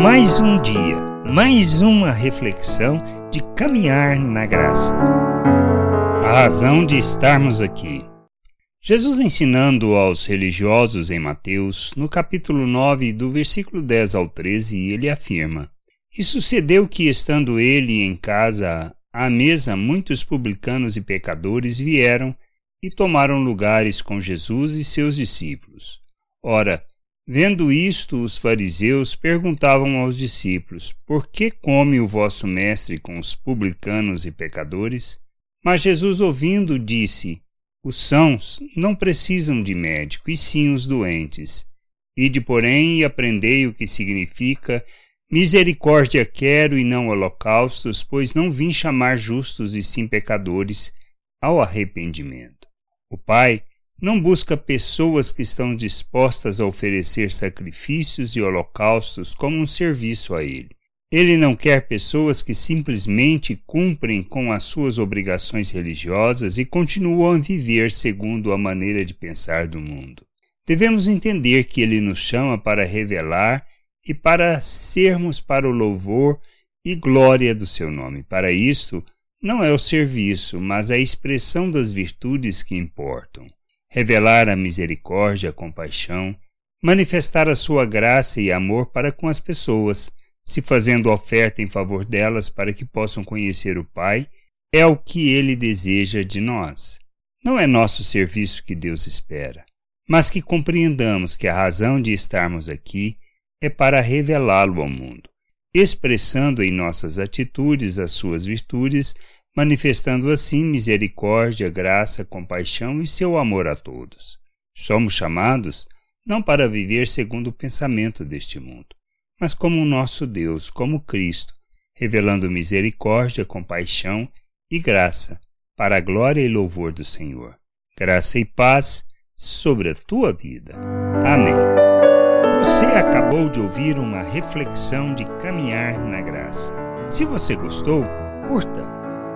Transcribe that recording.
Mais um dia, mais uma reflexão de caminhar na graça. A razão de estarmos aqui. Jesus ensinando aos religiosos em Mateus, no capítulo 9, do versículo 10 ao 13, ele afirma: E sucedeu que, estando ele em casa à mesa, muitos publicanos e pecadores vieram e tomaram lugares com Jesus e seus discípulos. Ora, vendo isto, os fariseus perguntavam aos discípulos: Por que come o vosso mestre com os publicanos e pecadores? Mas Jesus, ouvindo, disse: Os sãos não precisam de médico, e sim os doentes. Ide, porém, e aprendei o que significa Misericórdia quero e não holocaustos, pois não vim chamar justos e sim pecadores ao arrependimento. O Pai não busca pessoas que estão dispostas a oferecer sacrifícios e holocaustos como um serviço a Ele. Ele não quer pessoas que simplesmente cumprem com as suas obrigações religiosas e continuam a viver segundo a maneira de pensar do mundo. Devemos entender que Ele nos chama para revelar e para sermos para o louvor e glória do seu nome. Para isto, não é o serviço, mas a expressão das virtudes que importam. Revelar a misericórdia, a compaixão, manifestar a sua graça e amor para com as pessoas, se fazendo oferta em favor delas para que possam conhecer o Pai, é o que ele deseja de nós. Não é nosso serviço que Deus espera, mas que compreendamos que a razão de estarmos aqui é para revelá-lo ao mundo, expressando em nossas atitudes as suas virtudes, manifestando assim misericórdia, graça, compaixão e seu amor a todos. Somos chamados não para viver segundo o pensamento deste mundo, mas como o nosso Deus, como Cristo, revelando misericórdia, compaixão e graça, para a glória e louvor do Senhor. Graça e paz sobre a tua vida. Amém. Você acabou de ouvir uma reflexão de caminhar na graça. Se você gostou, curta,